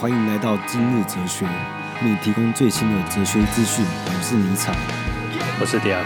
欢迎来到今日哲学，为你提供最新的哲学资讯。我是尼采，我是迪亚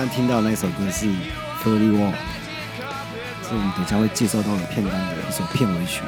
刚。听到那首歌是《Furry WALK，》，是我们等下会介绍到的片单的一首片尾曲。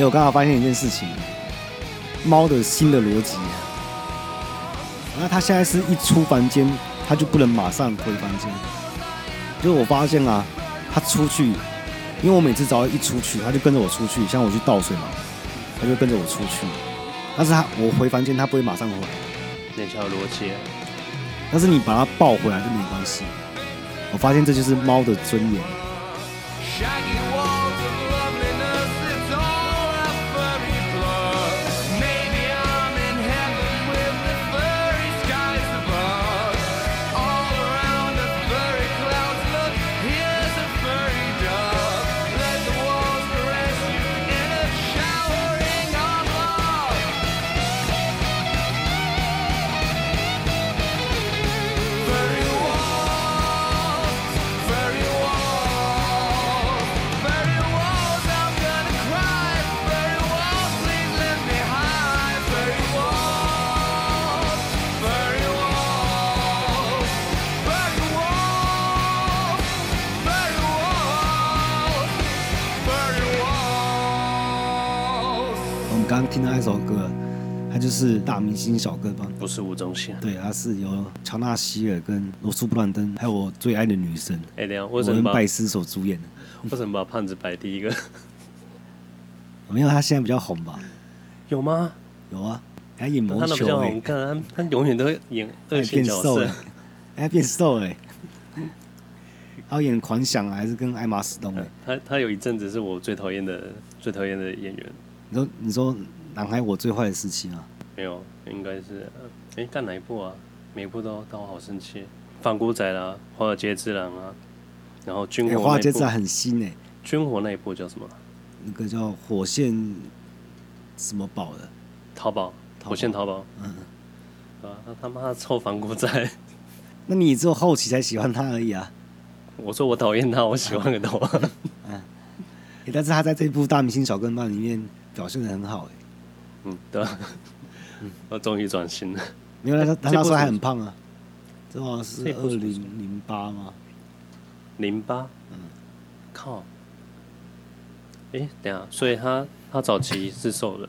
欸、我刚好发现一件事情，猫的新的逻辑，那它现在是一出房间，它就不能马上回房间。就是我发现啊，它出去，因为我每次只要一出去，它就跟着我出去。像我去倒水嘛，它就跟着我出去。但是它我回房间，它不会马上回来。那条逻辑。但是你把它抱回来就没关系。我发现这就是猫的尊严。听到一首歌，它就是大明星小跟班，不是吴宗宪。对，它是由乔纳希尔跟罗素布兰登，还有我最爱的女神，哎，等下，我跟拜斯所主演的。为什么把胖子摆第一个？没有，他现在比较红吧？有吗？有啊，他演魔球、欸，他比较红。看他，他永远都演恶性角色。哎，变瘦哎、欸！他演狂想还是跟艾玛史东？他他有一阵子是我最讨厌的最讨厌的演员。你说你说男孩我最坏的时期吗？没有，应该是哎，干哪一部啊？每一部都让我好生气。反骨仔啦，华尔街之狼啊，然后军火。华尔街之狼很新哎。军火那一部叫什么？那个叫火线什么宝的？淘宝，火线淘宝。嗯。啊，他妈的臭反骨仔！那你只有后期才喜欢他而已啊？我说我讨厌他，我喜欢个头啊！嗯。但是他在这部《大明星小跟班》里面。表现的很好哎，嗯，对，嗯，我终于转型了。原来他他那时候还很胖啊，这好像是二零零八吗？零八，嗯，靠，哎，等下，所以他他早期是瘦的，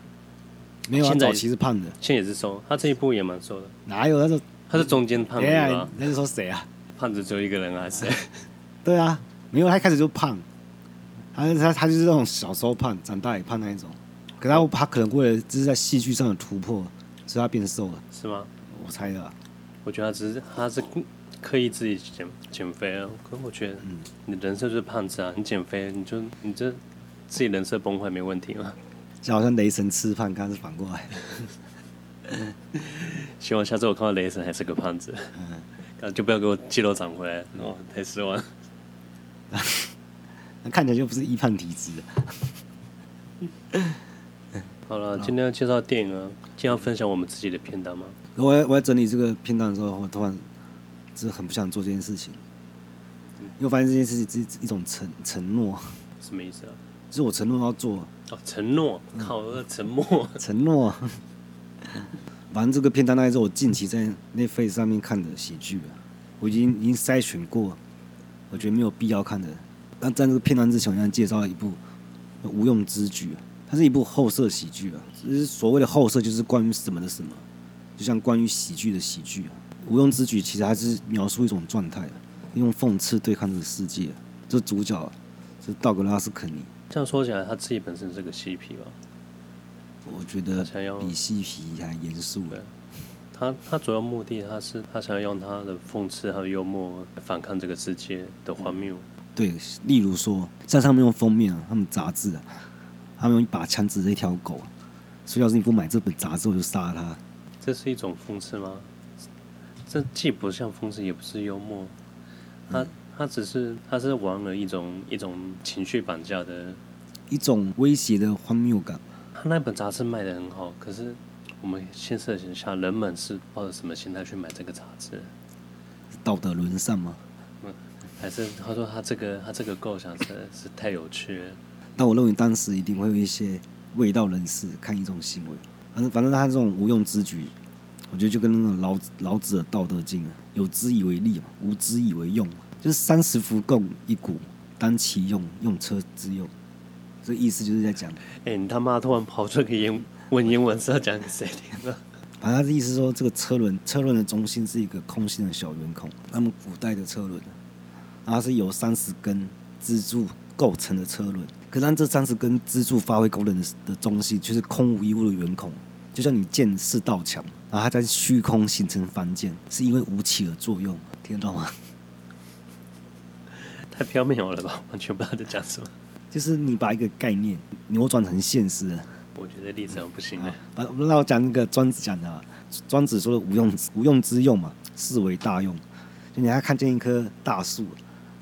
没有，他早期是胖的，现在也是瘦。他这一步也蛮瘦的，哪有？他是他是中间胖的吗？那是说谁啊？胖子只有一个人啊？谁？对啊，没有，他一开始就胖，他他他就是那种小时候胖，长大也胖那一种。可他他可能为了就是在戏剧上的突破，所以他变瘦了，是吗？我猜的。我觉得他只是他是刻意自己减减肥啊。可是我觉得，嗯，你人设就是胖子啊，你减肥你就你这自己人设崩坏没问题吗？就好像雷神吃饭，刚刚是反过来。希望下次我看到雷神还是个胖子，嗯，就不要给我肌肉长回来，哦，太失望。那看起来就不是易胖体质。好了，今天要介绍电影啊，今天要分享我们自己的片单吗？我我在整理这个片段的时候，我突然就是很不想做这件事情，因为发现这件事情是一种承承诺。什么意思啊？就是我承诺要做。哦，承诺，靠，沉默。承诺。反正这个片单大概是我近期在 Netflix 上面看的喜剧，我已经已经筛选过，我觉得没有必要看的。那在这个片段之前，我想介绍一部《无用之举》，它是一部后设喜剧啊。就是所谓的后设，就是关于什么的什么，就像关于喜剧的喜剧啊。《无用之举》其实还是描述一种状态，用讽刺对抗这个世界。这主角是道格拉斯·肯尼。这样说起来，他自己本身是个嬉皮吧？我觉得比嬉皮还严肃。他他主要目的，他是他想要用他的讽刺还有幽默反抗这个世界的荒谬。对，例如说在上面用封面啊，他们杂志啊，他们用一把枪指着一条狗，所以要是你不买这本杂志，我就杀了他。这是一种讽刺吗？这既不像讽刺，也不是幽默。他他只是他是玩了一种一种情绪绑架的一种威胁的荒谬感。他那本杂志卖的很好，可是我们先设想一下，人们是抱着什么心态去买这个杂志？道德沦丧吗？还是他说他这个他这个构想是是太有趣了？但我认为当时一定会有一些卫道人士看一种行为，反正反正他这种无用之举，我觉得就跟那种老子老子的《道德经》啊，有之以为利嘛，无之以为用嘛，就是三十辐共一毂，当其用，用车之用。这意思就是在讲，哎，你他妈突然跑出个英文英文是要讲给谁听的？反正他的意思说，这个车轮车轮的中心是一个空心的小圆孔。那么古代的车轮，它是由三十根支柱构成的车轮。可是当这三十根支柱发挥功能的的中心，却是空无一物的圆孔，就像你剑是道墙，然后它在虚空形成凡间，是因为无起而作用。听得懂吗？太缥缈了吧，完全不知道在讲什么。就是你把一个概念扭转成现实，我觉得例子不行哎。那我讲那个庄子讲的，庄子说的无用无用之用嘛，是为大用。就你还看见一棵大树，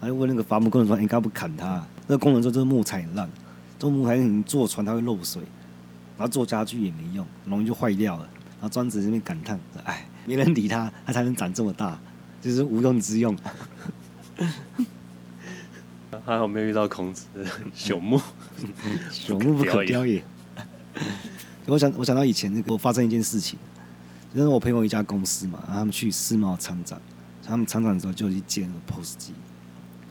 然后问那个伐木工人说：“你干嘛不砍它？”那个工人说：“这个木材很烂，这个木材你坐船它会漏水，然后做家具也没用，容易就坏掉了。”然后庄子这边感叹：“哎，没人理他，他才能长这么大，就是无用之用。”还好没有遇到孔子朽木，朽木不可雕也。我想，我想到以前那个，我发生一件事情，就是我朋友一家公司嘛，然后他们去世贸参展，他们参展的时候就去借那个 POS 机，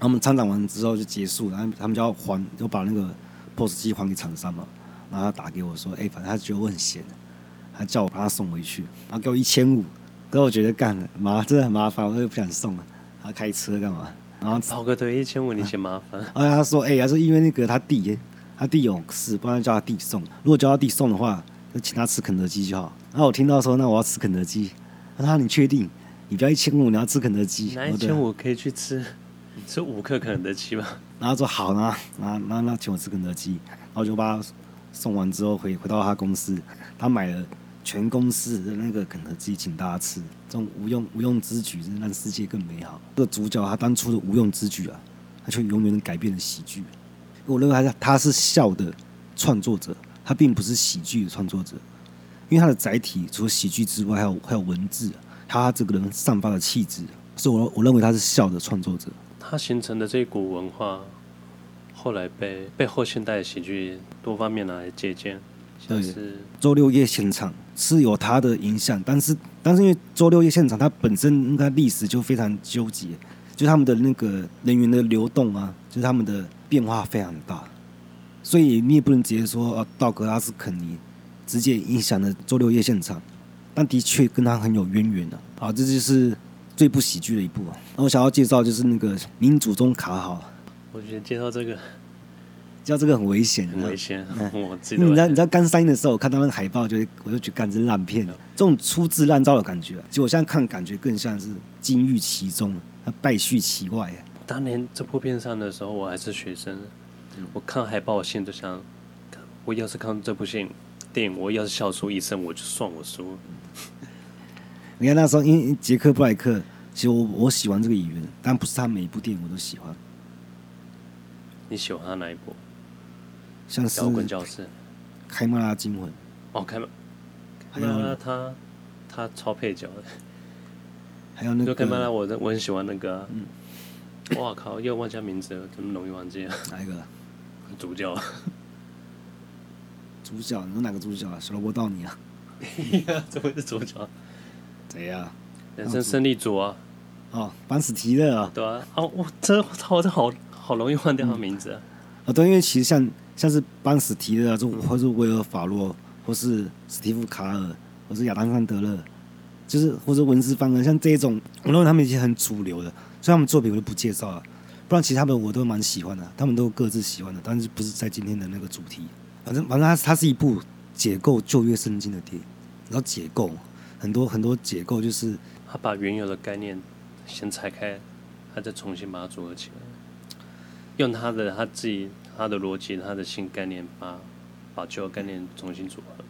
他们参展完之后就结束，然后他们就要还，就把那个 POS 机还给厂商嘛，然后他打给我说，哎、欸，反正他觉得我很闲，他叫我把他送回去，然后给我一千五，可是我觉得干了麻，真的很麻烦，我就不想送了，他开车干嘛？然后跑个腿一千五，你嫌麻烦。然 后他说：“哎、欸，他说因为那个他弟，他弟有事，不然叫他弟送。如果叫他弟送的话，就请他吃肯德基就好。”然后我听到说：“那我要吃肯德基。”他说：“你确定？你不要一千五，你要吃肯德基？拿一千五可以去吃，吃五克肯德基吗？”然后说：“好呢，那那那请我吃肯德基。”然后就把他送完之后回回到他公司，他买了。全公司的那个肯德基，请大家吃。这种无用无用之举，是让世界更美好。这个主角他当初的无用之举啊，他却永远改变了喜剧。我认为他是他是笑的创作者，他并不是喜剧的创作者，因为他的载体除了喜剧之外，还有还有文字，他这个人散发的气质，所以我我认为他是笑的创作者。他形成的这一股文化，后来被被后现代喜剧多方面拿来借鉴。对，周六夜现场是有它的影响，但是但是因为周六夜现场它本身应该历史就非常纠结，就他们的那个人员的流动啊，就是他们的变化非常大，所以你也不能直接说啊，道格拉斯肯尼直接影响了周六夜现场，但的确跟他很有渊源的啊，这就是最不喜剧的一部啊。那我想要介绍就是那个民主中卡好，我觉得介绍这个。知道这个很危险，很危险。我你知道，你知道刚上映的时候，我看到那个海报就，就我就觉得干这烂片了，这种粗制滥造的感觉。其实我现在看，感觉更像是金玉其中，败絮其外。当年这部片上的时候，我还是学生，我看海报，我心里就想，我要是看这部电影，我要是笑出一声，我就算我输。你看那时候，因为杰克布莱克，其实我我喜欢这个演员，但不是他每一部电影我都喜欢。你喜欢他哪一部？像是《摇滚教室》、《开曼拉惊魂》、哦，开曼，还有那他他超配角的。还有那个，就开曼拉，我我很喜欢那个、啊。嗯。哇靠！又忘记名字了，怎么容易忘记啊？哪一个？主角。主角？你说哪个主角啊？小萝卜到你啊？怎么是主角？谁呀、啊？人生胜利组啊。哦，班史提勒啊。对啊。哦，我这操，这好好容易忘掉他名字啊。啊、哦，对，因为其实像像是班史提勒啊，就或是威尔法洛，或是史蒂夫卡尔，或是亚当桑德勒，就是或者文斯方恩，像这种，我认为他们已经很主流的，所以他们作品我就不介绍了。不然其他的我都蛮喜欢的，他们都各自喜欢的，但是不是在今天的那个主题。反正反正它它是一部解构旧约圣经的电影，然后解构很多很多结构，就是他把原有的概念先拆开，他再重新把它组合起来。用他的他自己他的逻辑他的新概念把把旧的概念重新组合。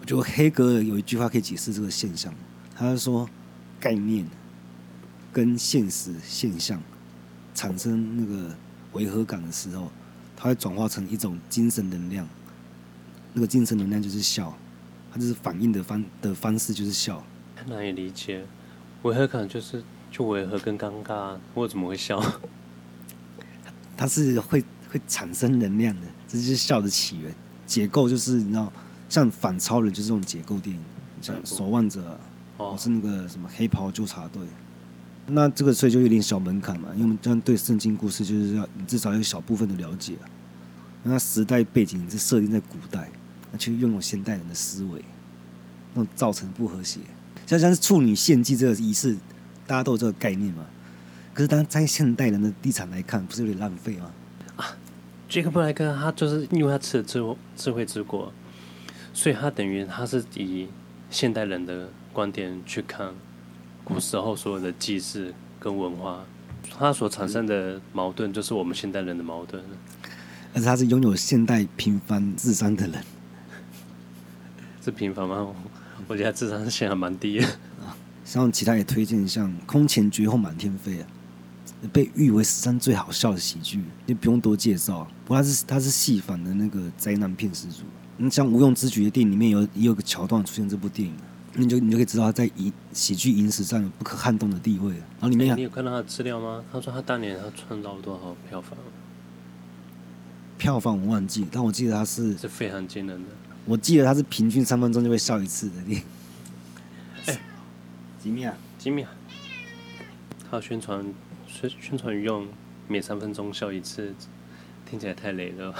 我觉得黑格尔有一句话可以解释这个现象，他是说概念跟现实现象产生那个违和感的时候，它会转化成一种精神能量，那个精神能量就是笑，它就是反应的方的方式就是笑。很难以理解，违和感就是就违和跟尴尬，我怎么会笑？它是会会产生能量的，这就是笑的起源。结构就是你知道，像反超人就是这种结构电影，像守望者，哦，是那个什么黑袍纠察队。那这个所以就有点小门槛嘛，因为我们这样对圣经故事就是要你至少有小部分的了解。那时代背景是设定在古代，那却拥有现代人的思维，那种造成不和谐。像像是处女献祭这个仪式，大家都有这个概念嘛。可是，当在现代人的立场来看，不是有点浪费吗？啊，杰克布莱克他就是因为他吃了智智慧之果，所以他等于他是以现代人的观点去看古时候所有的祭祀跟文化，他所产生的矛盾就是我们现代人的矛盾。但是他是拥有现代平凡智商的人，是平凡吗？我觉得他智商现在还蛮低像其他也推荐，像《空前绝后满天飞》啊。被誉为史上最好笑的喜剧，你不用多介绍。不过他是他是戏仿的那个灾难片始祖。你像《无用之举》的电影里面有也有个桥段出现这部电影，你就你就可以知道他在影喜剧影史上有不可撼动的地位。然后里面、欸、你有看到他的资料吗？他说他当年他创造了多少票房？票房我忘记，但我记得他是是非常惊人的。我记得他是平均三分钟就会笑一次的电影。哎、欸，吉米啊，吉米啊，他宣传。宣宣传用每三分钟笑一次，听起来太累了。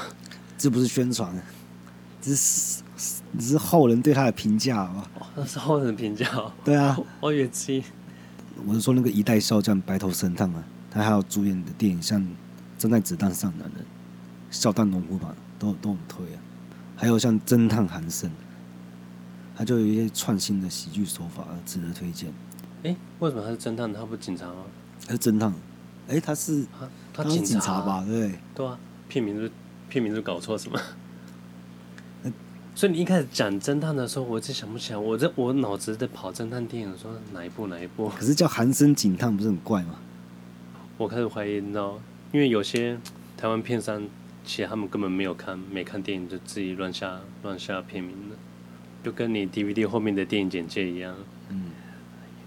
这不是宣传，这是这是后人对他的评价，好吧？那是后人的评价。对啊，我也记。我是说那个一代笑将白头神探啊，他还有主演的电影，像《站在子弹上的男人》、《笑弹龙虎榜》都都很推啊。还有像侦探韩森，他就有一些创新的喜剧手法，值得推荐。哎，为什么他是侦探？他不是警察吗？他是侦探，哎、欸，他是他是警察吧？对对啊，片名是片名是搞错什么？所以你一开始讲侦探的时候，我就想不起来，我这我脑子在跑侦探电影，说哪一部哪一部？可是叫韩森警探不是很怪吗？我开始怀疑，你知道，因为有些台湾片商，其实他们根本没有看，没看电影就自己乱下乱下片名的，就跟你 DVD 后面的电影简介一样。嗯。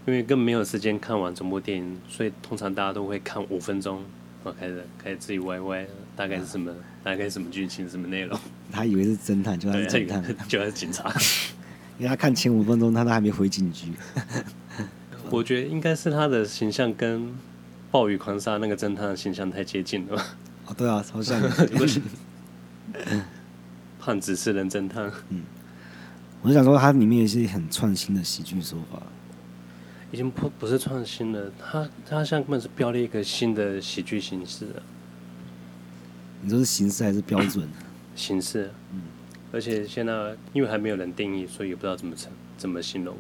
因为根本没有时间看完整部电影，所以通常大家都会看五分钟，然后开始开始自己歪歪，大概是什么？大概是什么剧情？什么内容？他以为是侦探，就他是侦探，就他是警察。因为他看前五分钟，他都还没回警局。我觉得应该是他的形象跟《暴雨狂杀》那个侦探的形象太接近了。哦，对啊，超像。胖子是人侦探。嗯，我就想说，它里面有一些很创新的喜剧手法。已经不不是创新了，它它现在根本是标了一个新的喜剧形式。你说是形式还是标准？形式，嗯，而且现在因为还没有人定义，所以也不知道怎么称怎么形容。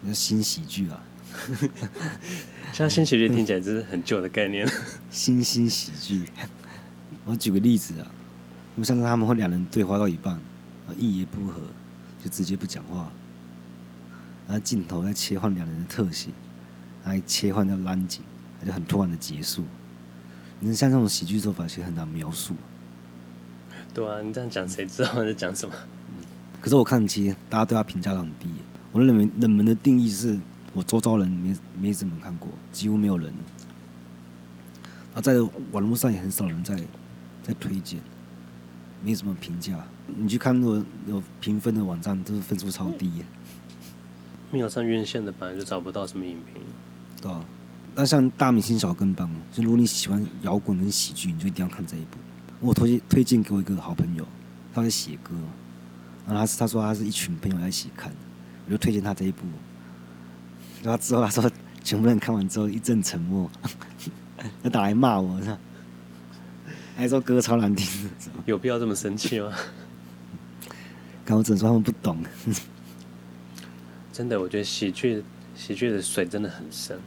你说新喜剧啊？像新喜剧听起来就是很旧的概念。新新喜剧，我举个例子啊，我上次他们会两人对话到一半，啊，一言不合就直接不讲话。然后镜头在切换两人的特写，然后切换到蓝景，它就很突然的结束。你像这种喜剧手法，其实很难描述。对啊，你这样讲，谁知道你在讲什么？可是我看其实大家对他评价都很低。我认为冷门的定义是我周遭人没没怎么看过，几乎没有人。啊，在网络上也很少人在在推荐，没什么评价。你去看那个有评分的网站，都是分数超低。没有上院线的，本来就找不到什么影评。对啊，那像大明星小跟班，就如果你喜欢摇滚跟喜剧，你就一定要看这一部。我推荐推荐给我一个好朋友，他在写歌，然后他是他说他是一群朋友在一起看，我就推荐他这一部。然后之后他说，全部人看完之后一阵沉默，他打来骂我，还说歌超难听。有必要这么生气吗？刚我只能说他们不懂。真的，我觉得喜剧喜剧的水真的很深。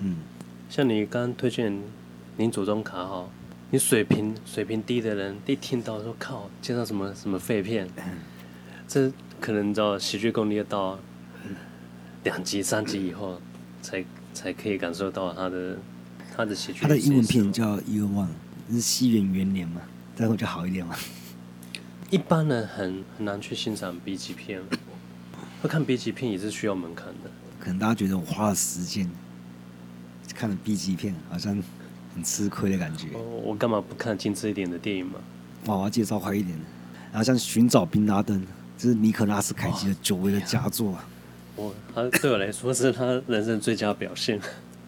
嗯，像你刚刚推荐您祖宗卡号，你水平水平低的人一听到说靠，介绍什么什么废片，这可能你知道喜剧功力要到两集三集以后才才可以感受到他的他的喜剧。他的英文片叫《Year One》，是西元元年嘛，这样会就好一点嘛。一般人很很难去欣赏 B 级片。会看 B 级片也是需要门槛的，可能大家觉得我花了时间看了 B 级片，好像很吃亏的感觉。哦，我干嘛不看精致一点的电影嘛？哇，我要介绍快一点的，然后像《寻找宾拉登》，这是尼可拉斯凯奇的久违的佳作啊！我他对我来说是他人生最佳表现，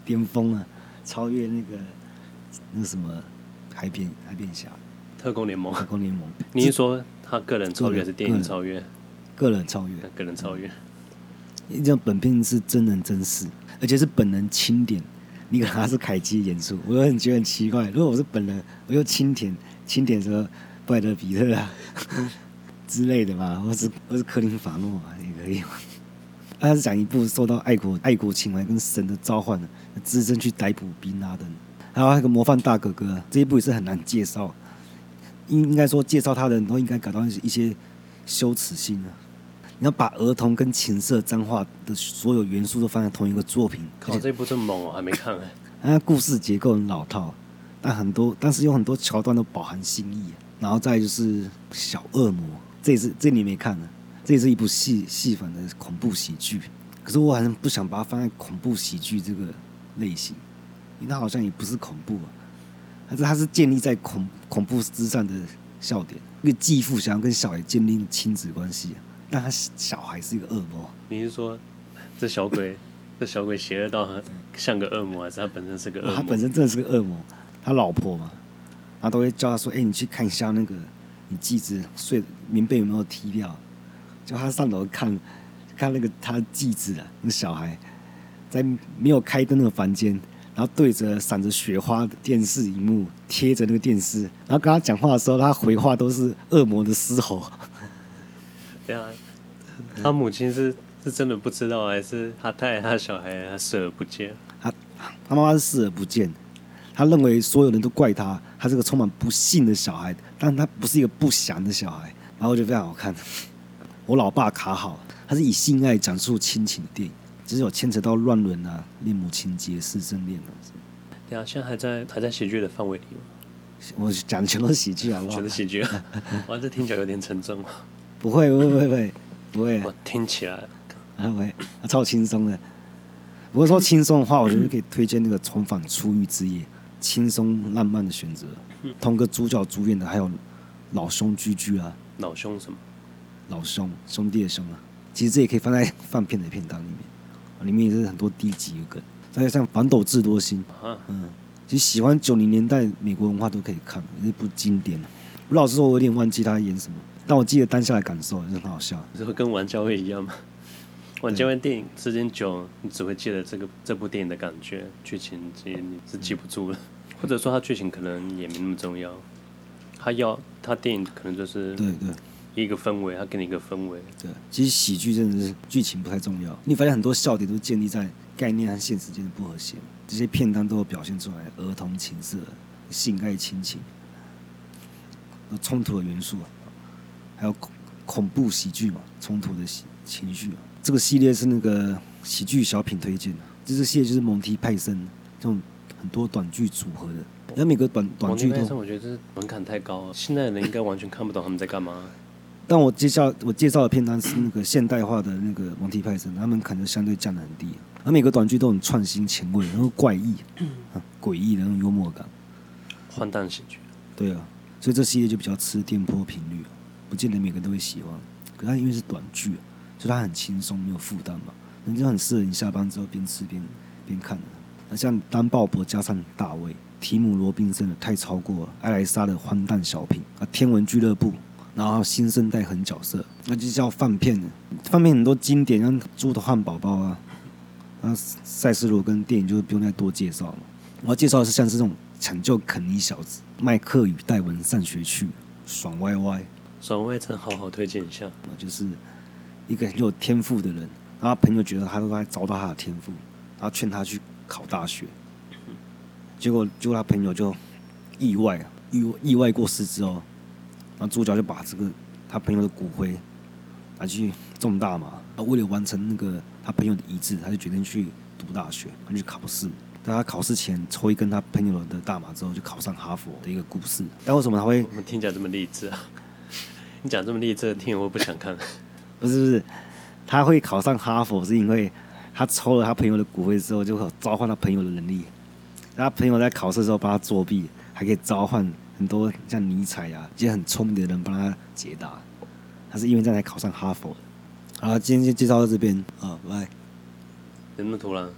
巅峰啊，超越那个那个什么海边海边侠、特工联盟、特工联盟。你是说他个人超越还是电影超越？个人超越，个人超越。这本片是真人真事，而且是本人钦点。你可拉斯凯基演出，我很觉得很奇怪。如果我是本人，我又钦点钦点什么布莱德彼特啊之类的嘛，或是或是克林法诺啊，也可以嘛。他是讲一部受到爱国爱国情怀跟神的召唤的，自身去逮捕宾拉登。还有那个模范大哥哥，这一部也是很难介绍。应应该说介绍他的人都应该感到一些羞耻心啊。你要把儿童跟情色脏话的所有元素都放在同一个作品，靠，这部这么猛哦，还没看哎。它 故事结构很老套，但很多，但是有很多桥段都饱含新意。然后再就是小恶魔，这也是这你没看呢，这也是一部戏戏粉的恐怖喜剧。可是我好像不想把它放在恐怖喜剧这个类型，它好像也不是恐怖啊，但是它是建立在恐恐怖之上的笑点。一个继父想要跟小孩建立亲子关系。但他小孩是一个恶魔。你是说，这小鬼，这小鬼邪恶到像个恶魔，还是他本身是个恶魔？他本身真的是个恶魔。他老婆嘛，他都会叫他说：“哎、欸，你去看一下那个，你继子睡棉被有没有踢掉？”就他上楼看，看那个他继子啊，那小孩在没有开灯的房间，然后对着闪着雪花的电视荧幕贴着那个电视，然后跟他讲话的时候，他回话都是恶魔的嘶吼。对啊，他母亲是是真的不知道，还是他太爱他小孩，他视而不见？他他妈妈是视而不见，他认为所有人都怪他，他是个充满不幸的小孩，但他不是一个不祥的小孩。然后我觉得非常好看。我老爸卡好，他是以性爱讲述亲情的电影，只是有牵扯到乱伦啊、恋母情结、师生恋啊。对啊，现在还在还在喜剧的范围里吗？我讲的全都是喜剧啊，全是喜剧啊！哇，这听起来有点沉重啊。不会，不会，不会，不会。我听起来，啊，不会，超轻松的。不过说轻松的话，我觉得可以推荐那个《重返初遇之夜》，轻松浪漫的选择。同个主角主演的还有老兄居居啊。老兄什么？老兄，兄弟的兄啊。其实这也可以放在放片的片单里面，里面也是很多低级的梗。再像《反斗智多星》，嗯，其实喜欢九零年代美国文化都可以看，也部经典。我老实说，我有点忘记他演什么。但我记得当下的感受很好笑，你说跟王家卫一样吗？王家卫电影时间久，你只会记得这个这部电影的感觉，剧情这些你是记不住了，或者说他剧情可能也没那么重要，他要他电影可能就是对对一个氛围，他给你一个氛围。对，其实喜剧真的是剧情不太重要，你发现很多笑点都建立在概念和现实间的不和谐，这些片段都有表现出来儿童情色、性爱亲情、冲突的元素。还有恐恐怖喜剧嘛，冲突的喜情绪。这个系列是那个喜剧小品推荐的，这个系列就是蒙提派森这种很多短剧组合的。然后每个短短剧都，我觉得这门槛太高了，现在的人应该完全看不懂他们在干嘛。但我介绍我介绍的片单是那个现代化的那个蒙提派森，他们可能相对降得很低，而每个短剧都很创新前卫，然后怪异、啊、诡异的那种幽默感，荒诞喜剧。对啊，所以这系列就比较吃电波频率，不见得每个人都会喜欢。可它因为是短剧，所以它很轻松，没有负担嘛，那就很适合你下班之后边吃边边看的。那像丹鲍勃加上大卫、提姆罗宾森的太超过了，艾莱莎的荒诞小品啊，天文俱乐部。然后新生代狠角色，那就叫饭片了。饭片很多经典，像猪的汉堡包啊，那赛斯罗跟电影就不用再多介绍了。我要介绍的是像是这种抢救肯尼小子、麦克与戴文上学去、爽歪歪、爽歪真好好推荐一下。那就是一个很有天赋的人，然后朋友觉得他都在找到他的天赋，然后劝他去考大学，结果结果他朋友就意外啊，意意外过世之后。然后主角就把这个他朋友的骨灰拿去种大麻，啊，为了完成那个他朋友的遗志，他就决定去读大学，他去考试。但他考试前抽一根他朋友的大麻之后，就考上哈佛的一个故事。但为什么他会？我们听起来这么励志啊？你讲这么励志，听我不想看。不是不是，他会考上哈佛是因为他抽了他朋友的骨灰之后，就会召唤他朋友的能力。他朋友在考试的时候帮他作弊，还可以召唤。很多像尼采呀，一些很聪明的人帮他解答，他是因为这样才考上哈佛的。好，今天就介绍到这边啊，拜拜。有那么突然？